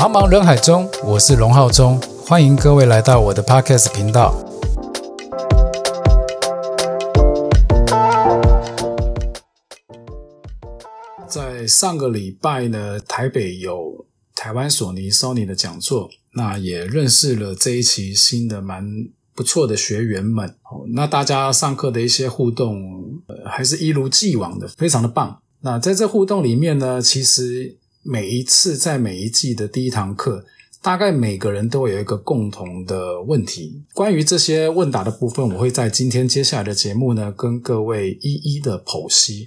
茫茫人海中，我是龙浩中，欢迎各位来到我的 Podcast 频道。在上个礼拜呢，台北有台湾索尼 Sony 的讲座，那也认识了这一期新的蛮不错的学员们。那大家上课的一些互动，呃，还是一如既往的，非常的棒。那在这互动里面呢，其实每一次在每一季的第一堂课，大概每个人都有一个共同的问题。关于这些问答的部分，我会在今天接下来的节目呢，跟各位一一的剖析。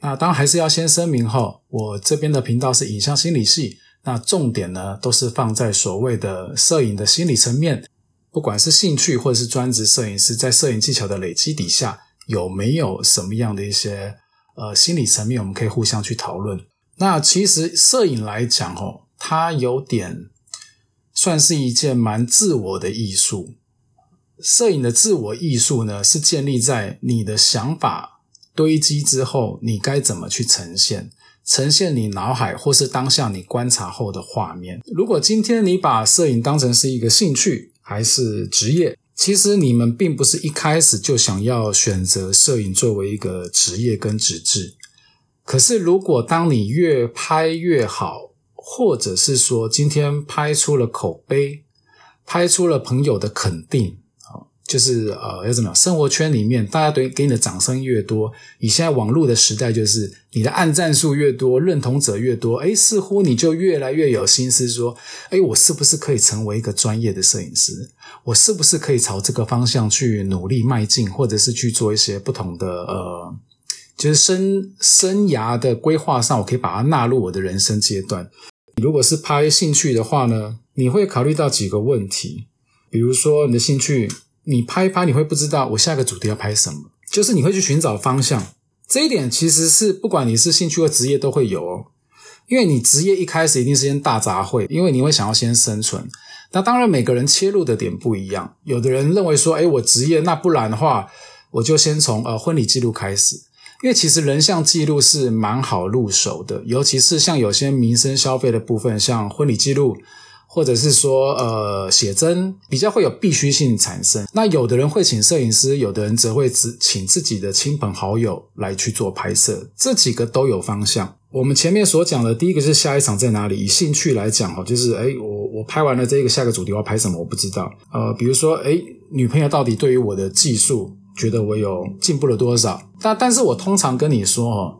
那当然还是要先声明哈，我这边的频道是影像心理系，那重点呢都是放在所谓的摄影的心理层面，不管是兴趣或者是专职摄影师，在摄影技巧的累积底下，有没有什么样的一些呃心理层面，我们可以互相去讨论。那其实摄影来讲哦，它有点算是一件蛮自我的艺术。摄影的自我艺术呢，是建立在你的想法。堆积之后，你该怎么去呈现？呈现你脑海或是当下你观察后的画面。如果今天你把摄影当成是一个兴趣还是职业，其实你们并不是一开始就想要选择摄影作为一个职业跟职志。可是，如果当你越拍越好，或者是说今天拍出了口碑，拍出了朋友的肯定。就是呃，要怎么样？生活圈里面，大家对给你的掌声越多，以现在网络的时代，就是你的按赞数越多，认同者越多，哎，似乎你就越来越有心思说，哎，我是不是可以成为一个专业的摄影师？我是不是可以朝这个方向去努力迈进，或者是去做一些不同的呃，就是生生涯的规划上，我可以把它纳入我的人生阶段。如果是拍兴趣的话呢，你会考虑到几个问题，比如说你的兴趣。你拍一拍，你会不知道我下一个主题要拍什么，就是你会去寻找方向。这一点其实是不管你是兴趣或职业都会有哦，因为你职业一开始一定是先大杂烩，因为你会想要先生存。那当然每个人切入的点不一样，有的人认为说，哎，我职业，那不然的话，我就先从呃婚礼记录开始，因为其实人像记录是蛮好入手的，尤其是像有些民生消费的部分，像婚礼记录。或者是说，呃，写真比较会有必须性产生。那有的人会请摄影师，有的人则会只请自己的亲朋好友来去做拍摄。这几个都有方向。我们前面所讲的第一个是下一场在哪里？以兴趣来讲，哈，就是哎，我我拍完了这个下个主题我要拍什么？我不知道。呃，比如说，哎，女朋友到底对于我的技术觉得我有进步了多少？但但是我通常跟你说，哦。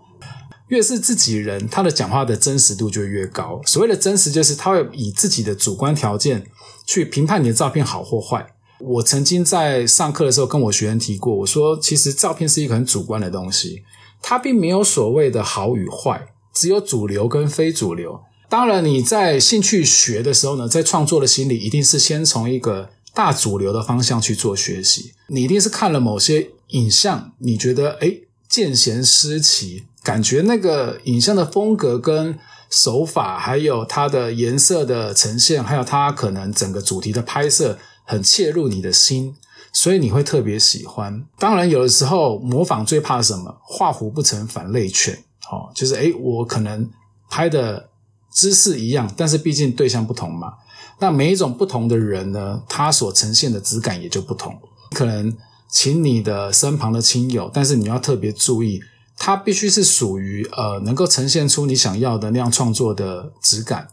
越是自己人，他的讲话的真实度就越高。所谓的真实，就是他会以自己的主观条件去评判你的照片好或坏。我曾经在上课的时候跟我学员提过，我说其实照片是一个很主观的东西，它并没有所谓的好与坏，只有主流跟非主流。当然，你在兴趣学的时候呢，在创作的心理一定是先从一个大主流的方向去做学习。你一定是看了某些影像，你觉得诶见贤思齐。感觉那个影像的风格跟手法，还有它的颜色的呈现，还有它可能整个主题的拍摄，很切入你的心，所以你会特别喜欢。当然，有的时候模仿最怕什么？画虎不成反类犬。哦，就是诶，我可能拍的姿势一样，但是毕竟对象不同嘛。那每一种不同的人呢，他所呈现的质感也就不同。可能请你的身旁的亲友，但是你要特别注意。他必须是属于呃，能够呈现出你想要的那样创作的质感，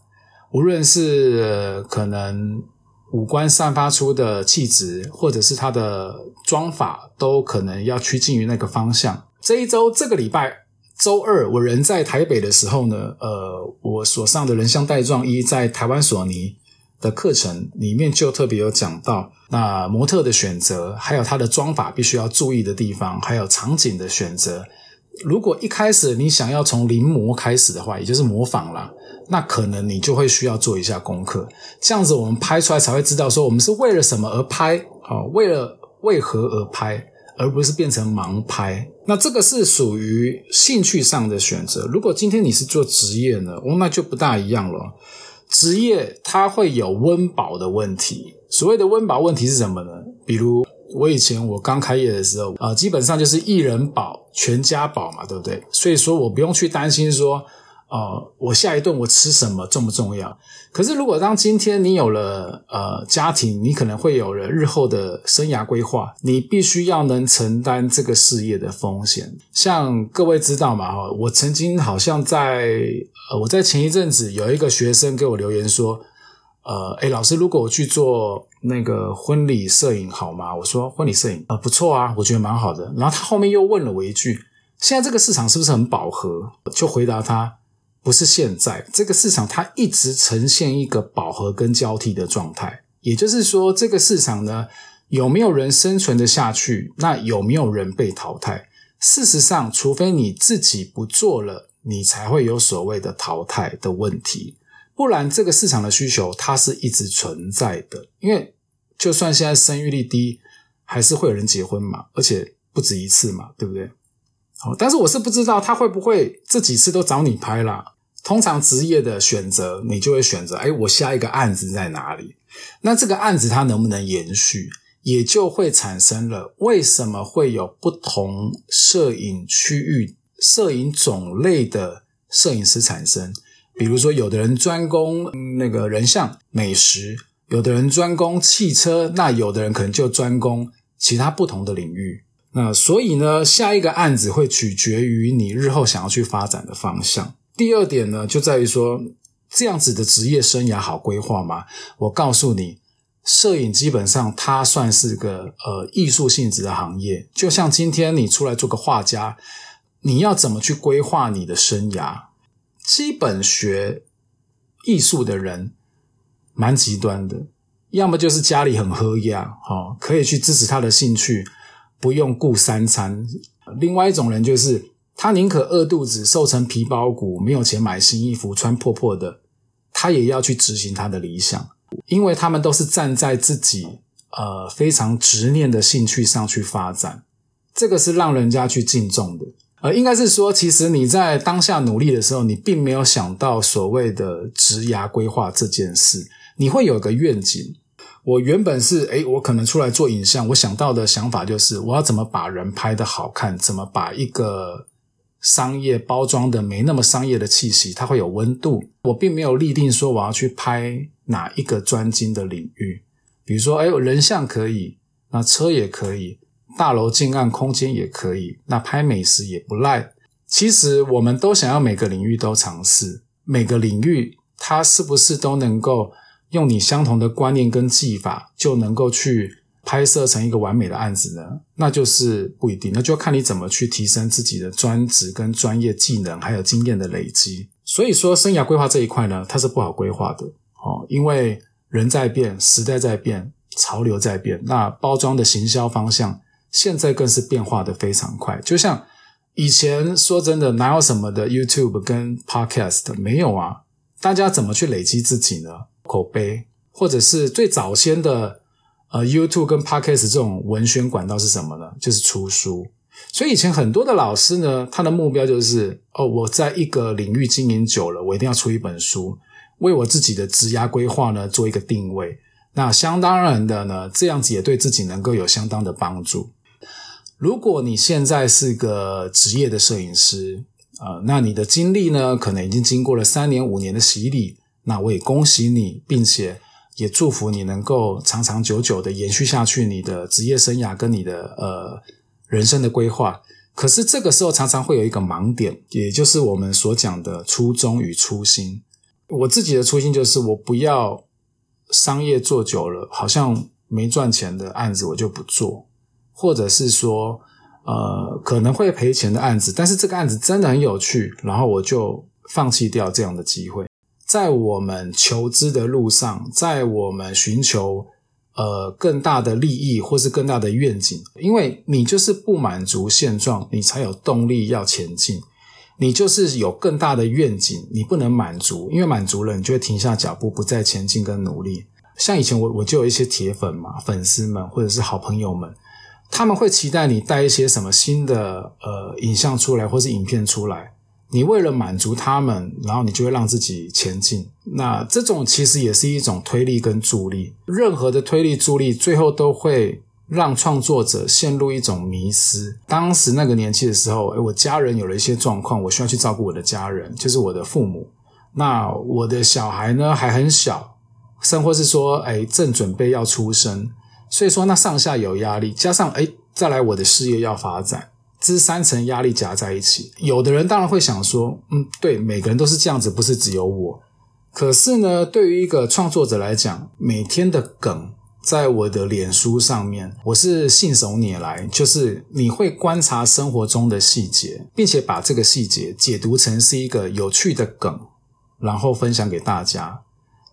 无论是可能五官散发出的气质，或者是它的妆法，都可能要趋近于那个方向。这一周这个礼拜周二，我人在台北的时候呢，呃，我所上的人像带状一在台湾索尼的课程里面就特别有讲到，那模特的选择，还有他的妆法必须要注意的地方，还有场景的选择。如果一开始你想要从临摹开始的话，也就是模仿啦，那可能你就会需要做一下功课，这样子我们拍出来才会知道说我们是为了什么而拍，啊，为了为何而拍，而不是变成盲拍。那这个是属于兴趣上的选择。如果今天你是做职业呢，哦，那就不大一样了。职业它会有温饱的问题。所谓的温饱问题是什么呢？比如。我以前我刚开业的时候啊，基本上就是一人保全家保嘛，对不对？所以说我不用去担心说，呃，我下一顿我吃什么重不重要？可是如果当今天你有了呃家庭，你可能会有了日后的生涯规划，你必须要能承担这个事业的风险。像各位知道嘛，哈，我曾经好像在呃我在前一阵子有一个学生给我留言说，呃，诶老师，如果我去做那个婚礼摄影好吗？我说婚礼摄影啊不错啊，我觉得蛮好的。然后他后面又问了我一句，现在这个市场是不是很饱和？就回答他。不是现在这个市场，它一直呈现一个饱和跟交替的状态。也就是说，这个市场呢，有没有人生存的下去？那有没有人被淘汰？事实上，除非你自己不做了，你才会有所谓的淘汰的问题。不然，这个市场的需求它是一直存在的。因为就算现在生育率低，还是会有人结婚嘛，而且不止一次嘛，对不对？好，但是我是不知道他会不会这几次都找你拍啦。通常职业的选择，你就会选择，哎，我下一个案子在哪里？那这个案子它能不能延续，也就会产生了为什么会有不同摄影区域、摄影种类的摄影师产生？比如说，有的人专攻那个人像、美食，有的人专攻汽车，那有的人可能就专攻其他不同的领域。那所以呢，下一个案子会取决于你日后想要去发展的方向。第二点呢，就在于说，这样子的职业生涯好规划吗？我告诉你，摄影基本上它算是个呃艺术性质的行业，就像今天你出来做个画家，你要怎么去规划你的生涯？基本学艺术的人蛮极端的，要么就是家里很喝呀，哦，可以去支持他的兴趣，不用顾三餐；另外一种人就是。他宁可饿肚子、瘦成皮包骨，没有钱买新衣服穿破破的，他也要去执行他的理想，因为他们都是站在自己呃非常执念的兴趣上去发展，这个是让人家去敬重的。呃，应该是说，其实你在当下努力的时候，你并没有想到所谓的职涯规划这件事，你会有个愿景。我原本是诶，我可能出来做影像，我想到的想法就是我要怎么把人拍的好看，怎么把一个。商业包装的没那么商业的气息，它会有温度。我并没有立定说我要去拍哪一个专精的领域，比如说，哎，人像可以，那车也可以，大楼近暗空间也可以，那拍美食也不赖。其实我们都想要每个领域都尝试，每个领域它是不是都能够用你相同的观念跟技法就能够去。拍摄成一个完美的案子呢，那就是不一定，那就要看你怎么去提升自己的专职跟专业技能，还有经验的累积。所以说，生涯规划这一块呢，它是不好规划的哦，因为人在变，时代在变，潮流在变，那包装的行销方向现在更是变化的非常快。就像以前说真的，哪有什么的 YouTube 跟 Podcast 没有啊？大家怎么去累积自己呢？口碑，或者是最早先的。呃，YouTube 跟 Podcast 这种文宣管道是什么呢？就是出书。所以以前很多的老师呢，他的目标就是：哦，我在一个领域经营久了，我一定要出一本书，为我自己的职涯规划呢做一个定位。那相当然的呢，这样子也对自己能够有相当的帮助。如果你现在是个职业的摄影师，呃，那你的经历呢，可能已经经过了三年、五年的洗礼。那我也恭喜你，并且。也祝福你能够长长久久的延续下去你的职业生涯跟你的呃人生的规划。可是这个时候常常会有一个盲点，也就是我们所讲的初衷与初心。我自己的初心就是我不要商业做久了，好像没赚钱的案子我就不做，或者是说呃可能会赔钱的案子，但是这个案子真的很有趣，然后我就放弃掉这样的机会。在我们求知的路上，在我们寻求呃更大的利益或是更大的愿景，因为你就是不满足现状，你才有动力要前进。你就是有更大的愿景，你不能满足，因为满足了，你就会停下脚步，不再前进跟努力。像以前我我就有一些铁粉嘛，粉丝们或者是好朋友们，他们会期待你带一些什么新的呃影像出来，或是影片出来。你为了满足他们，然后你就会让自己前进。那这种其实也是一种推力跟助力。任何的推力助力，最后都会让创作者陷入一种迷失。当时那个年纪的时候，诶我家人有了一些状况，我需要去照顾我的家人，就是我的父母。那我的小孩呢还很小，甚或是说，哎，正准备要出生，所以说那上下有压力，加上哎，再来我的事业要发展，这三层压力夹在一起。有的人当然会想说，嗯，对，每个人都是这样子，不是只有我。可是呢，对于一个创作者来讲，每天的梗在我的脸书上面，我是信手拈来，就是你会观察生活中的细节，并且把这个细节解读成是一个有趣的梗，然后分享给大家。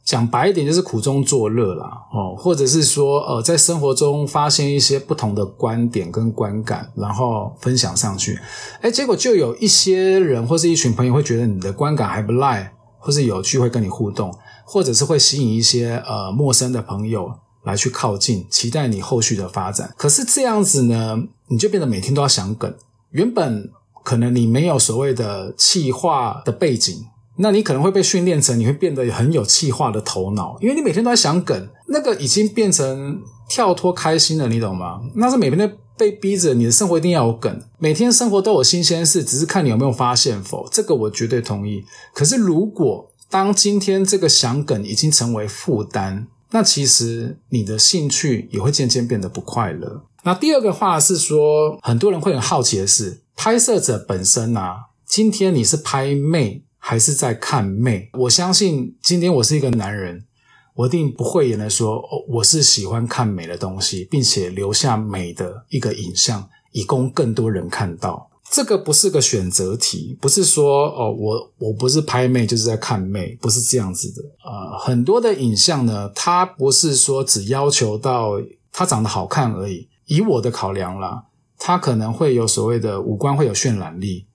讲白一点，就是苦中作乐啦，哦，或者是说，呃，在生活中发现一些不同的观点跟观感，然后分享上去。哎，结果就有一些人或是一群朋友会觉得你的观感还不赖。或是有趣会跟你互动，或者是会吸引一些呃陌生的朋友来去靠近，期待你后续的发展。可是这样子呢，你就变得每天都要想梗。原本可能你没有所谓的气化的背景，那你可能会被训练成你会变得很有气化的头脑，因为你每天都在想梗，那个已经变成跳脱开心了，你懂吗？那是每天都被逼着你的生活一定要有梗，每天生活都有新鲜事，只是看你有没有发现否？这个我绝对同意。可是如果当今天这个想梗已经成为负担，那其实你的兴趣也会渐渐变得不快乐。那第二个话是说，很多人会很好奇的是，拍摄者本身啊，今天你是拍妹还是在看妹？我相信今天我是一个男人。我一定不讳言的说，哦我是喜欢看美的东西，并且留下美的一个影像，以供更多人看到。这个不是个选择题，不是说哦，我我不是拍妹就是在看妹，不是这样子的。呃，很多的影像呢，它不是说只要求到它长得好看而已。以我的考量啦，它可能会有所谓的五官会有渲染力。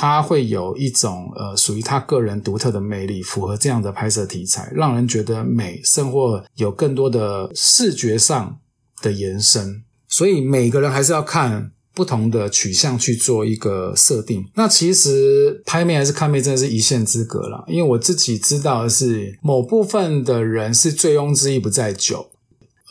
他会有一种呃属于他个人独特的魅力，符合这样的拍摄题材，让人觉得美，甚或有更多的视觉上的延伸。所以每个人还是要看不同的取向去做一个设定。那其实拍妹还是看妹，真的是一线之隔了。因为我自己知道的是，某部分的人是醉翁之意不在酒。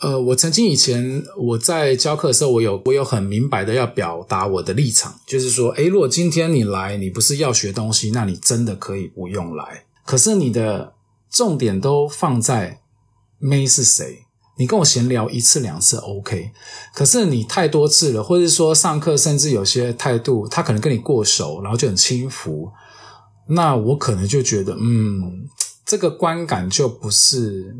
呃，我曾经以前我在教课的时候，我有我有很明白的要表达我的立场，就是说，诶，如果今天你来，你不是要学东西，那你真的可以不用来。可是你的重点都放在妹是谁，你跟我闲聊一次两次 OK，可是你太多次了，或者说上课甚至有些态度，他可能跟你过熟，然后就很轻浮，那我可能就觉得，嗯，这个观感就不是。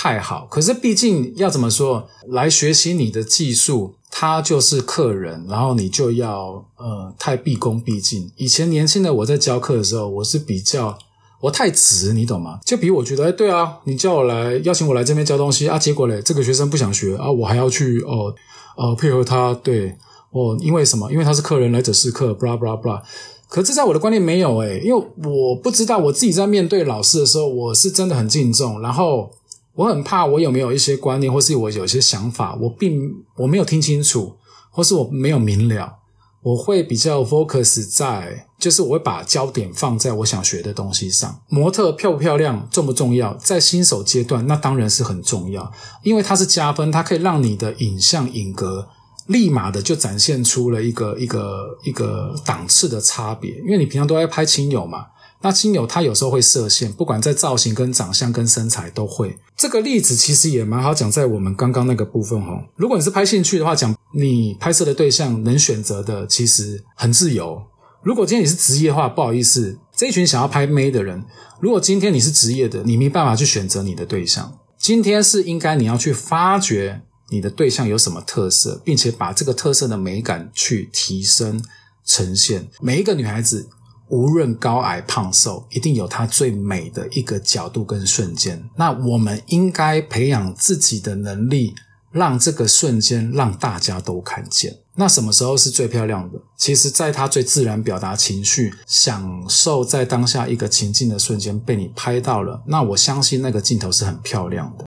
太好，可是毕竟要怎么说来学习你的技术，他就是客人，然后你就要呃太毕恭毕敬。以前年轻的我在教课的时候，我是比较我太直，你懂吗？就比我觉得，哎，对啊，你叫我来邀请我来这边教东西啊，结果嘞，这个学生不想学啊，我还要去哦呃配合他，对哦，因为什么？因为他是客人来者是客，blah blah blah。可是，在我的观念没有诶，因为我不知道我自己在面对老师的时候，我是真的很敬重，然后。我很怕，我有没有一些观念，或是我有一些想法，我并我没有听清楚，或是我没有明了，我会比较 focus 在，就是我会把焦点放在我想学的东西上。模特漂不漂亮，重不重要？在新手阶段，那当然是很重要，因为它是加分，它可以让你的影像影格立马的就展现出了一个一个一个档次的差别，因为你平常都在拍亲友嘛。那亲友他有时候会设限，不管在造型、跟长相、跟身材都会。这个例子其实也蛮好讲，在我们刚刚那个部分哦。如果你是拍兴趣的话，讲你拍摄的对象能选择的其实很自由。如果今天你是职业的话，不好意思，这一群想要拍妹的人，如果今天你是职业的，你没办法去选择你的对象。今天是应该你要去发掘你的对象有什么特色，并且把这个特色的美感去提升呈现。每一个女孩子。无论高矮胖瘦，一定有它最美的一个角度跟瞬间。那我们应该培养自己的能力，让这个瞬间让大家都看见。那什么时候是最漂亮的？其实，在他最自然表达情绪、享受在当下一个情境的瞬间被你拍到了，那我相信那个镜头是很漂亮的。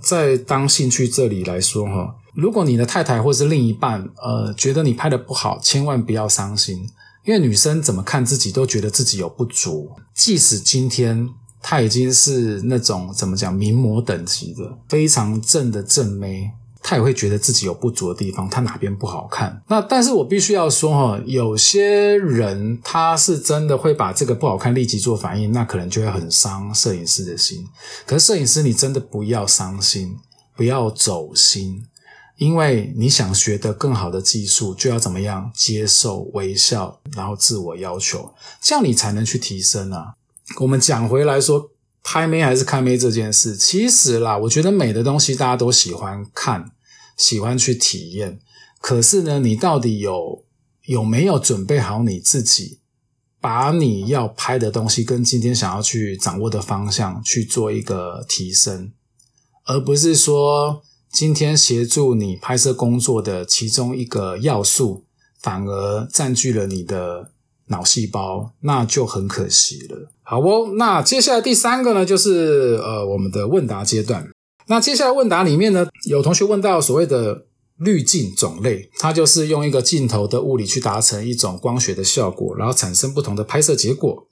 在当兴趣这里来说，哈，如果你的太太或是另一半，呃，觉得你拍的不好，千万不要伤心。因为女生怎么看自己都觉得自己有不足，即使今天她已经是那种怎么讲名模等级的非常正的正妹，她也会觉得自己有不足的地方，她哪边不好看。那但是我必须要说哈，有些人他是真的会把这个不好看立即做反应，那可能就会很伤摄影师的心。可是摄影师，你真的不要伤心，不要走心。因为你想学得更好的技术，就要怎么样接受微笑，然后自我要求，这样你才能去提升啊。我们讲回来说，拍妹还是看妹这件事，其实啦，我觉得美的东西大家都喜欢看，喜欢去体验。可是呢，你到底有有没有准备好你自己，把你要拍的东西跟今天想要去掌握的方向去做一个提升，而不是说。今天协助你拍摄工作的其中一个要素，反而占据了你的脑细胞，那就很可惜了。好哦，那接下来第三个呢，就是呃我们的问答阶段。那接下来问答里面呢，有同学问到所谓的滤镜种类，它就是用一个镜头的物理去达成一种光学的效果，然后产生不同的拍摄结果。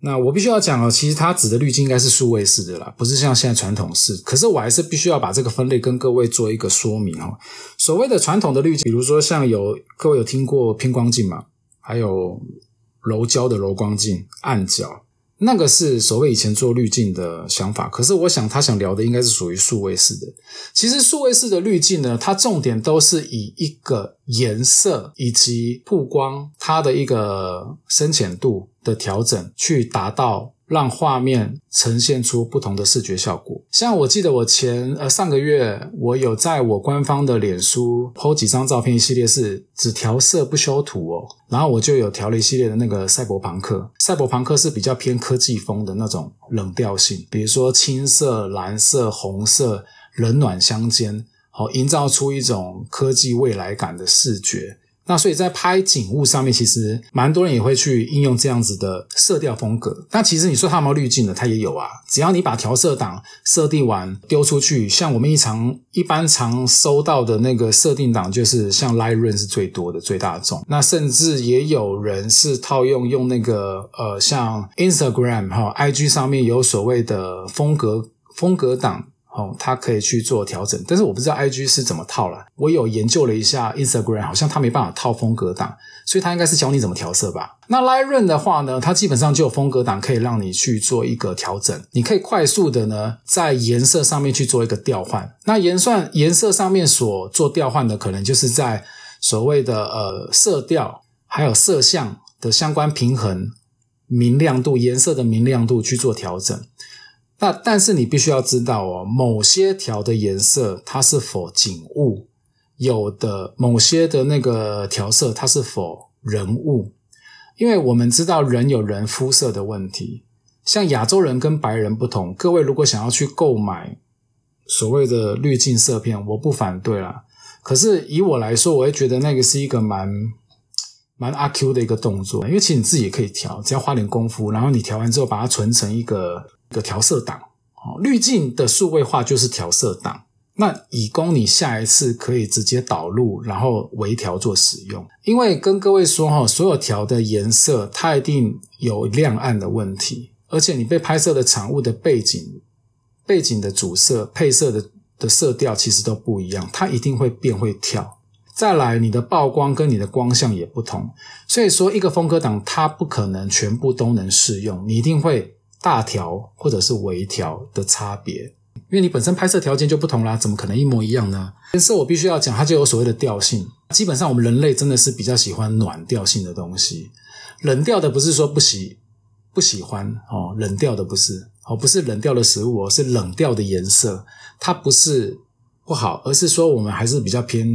那我必须要讲哦，其实它指的滤镜应该是数位式的啦，不是像现在传统式。可是我还是必须要把这个分类跟各位做一个说明哦。所谓的传统的滤镜，比如说像有各位有听过偏光镜嘛，还有柔焦的柔光镜、暗角。那个是所谓以前做滤镜的想法，可是我想他想聊的应该是属于数位式的。其实数位式的滤镜呢，它重点都是以一个颜色以及曝光它的一个深浅度的调整去达到。让画面呈现出不同的视觉效果。像我记得我前呃上个月，我有在我官方的脸书 po 几张照片，一系列是只调色不修图哦。然后我就有调了一系列的那个赛博朋克。赛博朋克是比较偏科技风的那种冷调性，比如说青色、蓝色、红色，冷暖相间，好营造出一种科技未来感的视觉。那所以在拍景物上面，其实蛮多人也会去应用这样子的色调风格。但其实你说它有没有滤镜的，它也有啊。只要你把调色档设定完丢出去，像我们一常一般常收到的那个设定档，就是像 Lightroom 是最多的最大众。那甚至也有人是套用用那个呃，像 Instagram 哈 IG 上面有所谓的风格风格档。哦，它可以去做调整，但是我不知道 I G 是怎么套了。我有研究了一下 Instagram，好像它没办法套风格档，所以它应该是教你怎么调色吧。那 Lightroom 的话呢，它基本上就有风格档可以让你去做一个调整，你可以快速的呢在颜色上面去做一个调换。那颜算颜色上面所做调换的，可能就是在所谓的呃色调还有色相的相关平衡、明亮度、颜色的明亮度去做调整。那但是你必须要知道哦，某些调的颜色它是否景物，有的某些的那个调色它是否人物，因为我们知道人有人肤色的问题，像亚洲人跟白人不同。各位如果想要去购买所谓的滤镜色片，我不反对啦。可是以我来说，我会觉得那个是一个蛮蛮阿 Q 的一个动作，因为其实你自己也可以调，只要花点功夫，然后你调完之后把它存成一个。个调色档哦，滤镜的数位化就是调色档，那以供你下一次可以直接导入，然后微调做使用。因为跟各位说哈，所有调的颜色它一定有亮暗的问题，而且你被拍摄的产物的背景、背景的主色、配色的的色调其实都不一样，它一定会变会跳。再来，你的曝光跟你的光相也不同，所以说一个风格档它不可能全部都能适用，你一定会。大调或者是微调的差别，因为你本身拍摄条件就不同啦，怎么可能一模一样呢？颜色我必须要讲，它就有所谓的调性。基本上我们人类真的是比较喜欢暖调性的东西，冷调的不是说不喜不喜欢哦，冷调的不是哦，不是冷调的食物哦，是冷调的颜色，它不是不好，而是说我们还是比较偏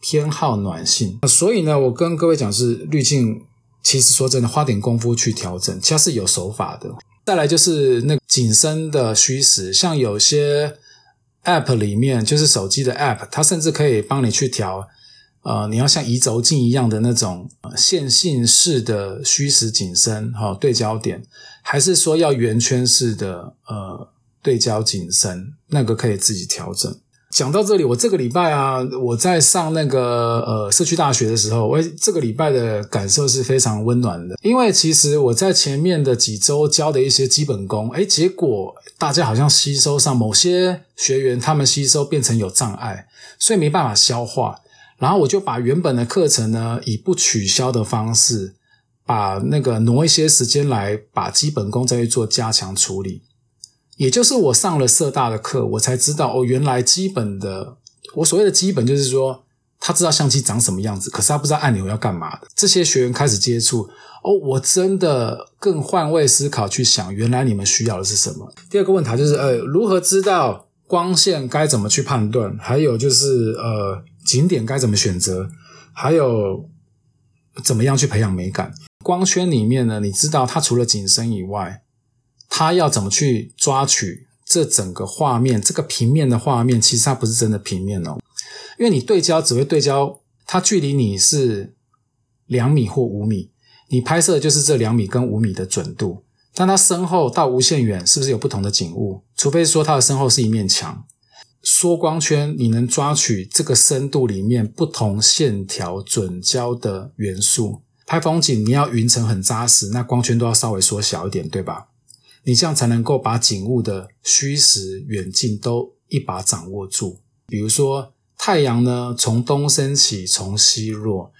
偏好暖性。所以呢，我跟各位讲是滤镜，其实说真的，花点功夫去调整，它是有手法的。再来就是那景深的虚实，像有些 App 里面，就是手机的 App，它甚至可以帮你去调，呃，你要像移轴镜一样的那种线性式的虚实景深哈对焦点，还是说要圆圈式的呃对焦景深，那个可以自己调整。讲到这里，我这个礼拜啊，我在上那个呃社区大学的时候，我这个礼拜的感受是非常温暖的。因为其实我在前面的几周教的一些基本功，哎，结果大家好像吸收上某些学员，他们吸收变成有障碍，所以没办法消化。然后我就把原本的课程呢，以不取消的方式，把那个挪一些时间来把基本功再去做加强处理。也就是我上了社大的课，我才知道哦，原来基本的我所谓的基本就是说，他知道相机长什么样子，可是他不知道按钮要干嘛的。这些学员开始接触哦，我真的更换位思考去想，原来你们需要的是什么。第二个问题就是呃，如何知道光线该怎么去判断？还有就是呃，景点该怎么选择？还有怎么样去培养美感？光圈里面呢，你知道它除了景深以外。他要怎么去抓取这整个画面？这个平面的画面其实它不是真的平面哦，因为你对焦只会对焦，它距离你是两米或五米，你拍摄的就是这两米跟五米的准度。但它身后到无限远，是不是有不同的景物？除非说它的身后是一面墙，缩光圈你能抓取这个深度里面不同线条准焦的元素。拍风景你要云层很扎实，那光圈都要稍微缩小一点，对吧？你这样才能够把景物的虚实远近都一把掌握住。比如说，太阳呢从东升起，从西落，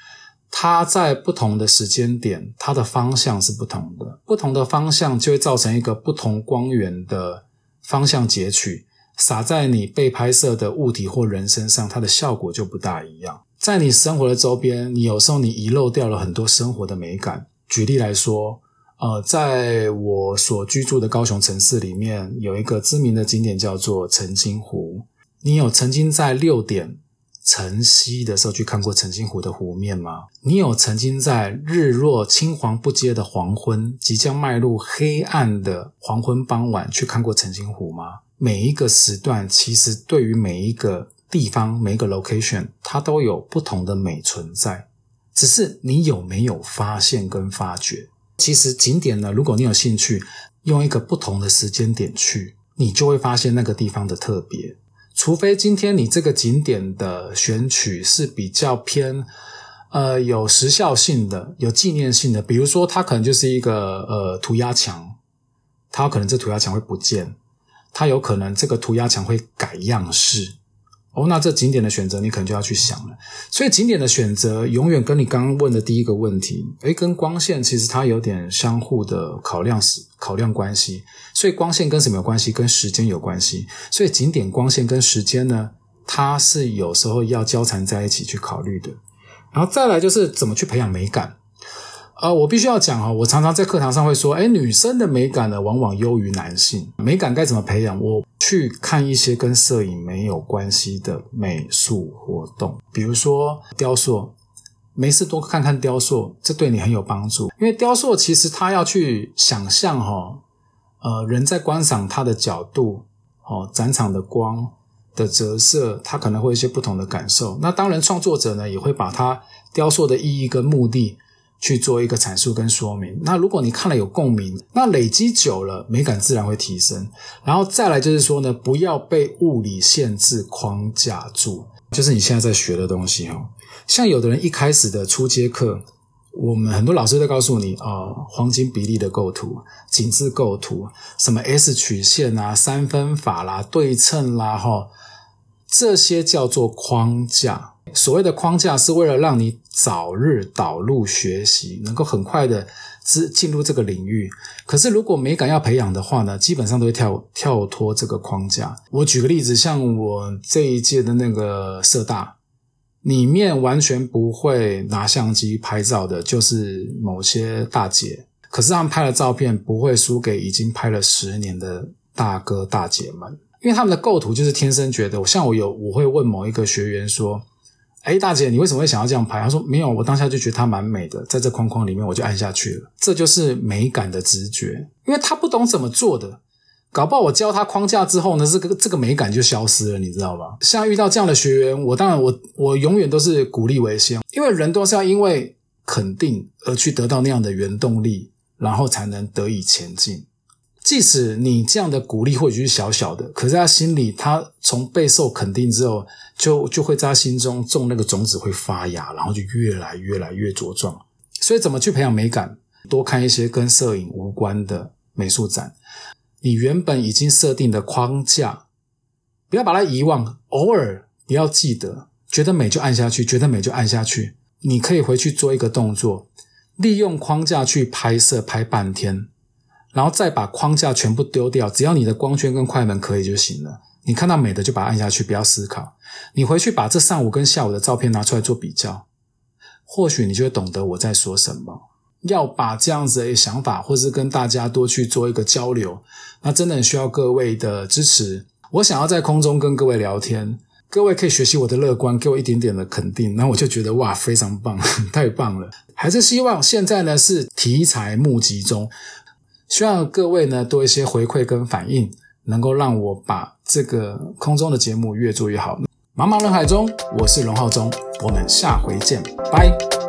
它在不同的时间点，它的方向是不同的。不同的方向就会造成一个不同光源的方向截取，洒在你被拍摄的物体或人身上，它的效果就不大一样。在你生活的周边，你有时候你遗漏掉了很多生活的美感。举例来说。呃，在我所居住的高雄城市里面，有一个知名的景点叫做澄清湖。你有曾经在六点晨曦的时候去看过澄清湖的湖面吗？你有曾经在日落青黄不接的黄昏，即将迈入黑暗的黄昏傍晚去看过澄清湖吗？每一个时段，其实对于每一个地方、每一个 location，它都有不同的美存在，只是你有没有发现跟发掘？其实景点呢，如果你有兴趣，用一个不同的时间点去，你就会发现那个地方的特别。除非今天你这个景点的选取是比较偏，呃，有时效性的、有纪念性的，比如说它可能就是一个呃涂鸦墙，它可能这涂鸦墙会不见，它有可能这个涂鸦墙会改样式。哦，那这景点的选择你可能就要去想了。所以景点的选择永远跟你刚刚问的第一个问题，诶，跟光线其实它有点相互的考量时考量关系。所以光线跟什么有关系？跟时间有关系。所以景点光线跟时间呢，它是有时候要交缠在一起去考虑的。然后再来就是怎么去培养美感。呃，我必须要讲哈，我常常在课堂上会说，哎，女生的美感呢，往往优于男性。美感该怎么培养？我去看一些跟摄影没有关系的美术活动，比如说雕塑，没事多看看雕塑，这对你很有帮助。因为雕塑其实它要去想象哈，呃，人在观赏它的角度，哦，展场的光的折射，它可能会有一些不同的感受。那当然，创作者呢，也会把它雕塑的意义跟目的。去做一个阐述跟说明。那如果你看了有共鸣，那累积久了，美感自然会提升。然后再来就是说呢，不要被物理限制框架住，就是你现在在学的东西哦。像有的人一开始的初阶课，我们很多老师在告诉你啊，黄金比例的构图、紧致构图、什么 S 曲线啊、三分法啦、对称啦，哈，这些叫做框架。所谓的框架是为了让你早日导入学习，能够很快的进进入这个领域。可是如果美感要培养的话呢，基本上都会跳跳脱这个框架。我举个例子，像我这一届的那个社大里面，完全不会拿相机拍照的，就是某些大姐。可是他们拍的照片不会输给已经拍了十年的大哥大姐们，因为他们的构图就是天生觉得。像我有我会问某一个学员说。哎，大姐，你为什么会想要这样拍？他说：“没有，我当下就觉得它蛮美的，在这框框里面，我就按下去了。这就是美感的直觉，因为他不懂怎么做的，搞不好我教他框架之后呢，这个这个美感就消失了，你知道吧？像遇到这样的学员，我当然我我永远都是鼓励为先，因为人都是要因为肯定而去得到那样的原动力，然后才能得以前进。即使你这样的鼓励或许是小小的，可是他心里，他从备受肯定之后，就就会在他心中种那个种子会发芽，然后就越来越来越茁壮。所以，怎么去培养美感？多看一些跟摄影无关的美术展。你原本已经设定的框架，不要把它遗忘。偶尔不要记得，觉得美就按下去，觉得美就按下去。你可以回去做一个动作，利用框架去拍摄，拍半天。然后再把框架全部丢掉，只要你的光圈跟快门可以就行了。你看到美的就把它按下去，不要思考。你回去把这上午跟下午的照片拿出来做比较，或许你就会懂得我在说什么。要把这样子的想法，或是跟大家多去做一个交流，那真的很需要各位的支持。我想要在空中跟各位聊天，各位可以学习我的乐观，给我一点点的肯定，那我就觉得哇，非常棒，太棒了。还是希望现在呢是题材募集中。希望各位呢多一些回馈跟反应，能够让我把这个空中的节目越做越好。茫茫人海中，我是龙浩中，我们下回见，拜。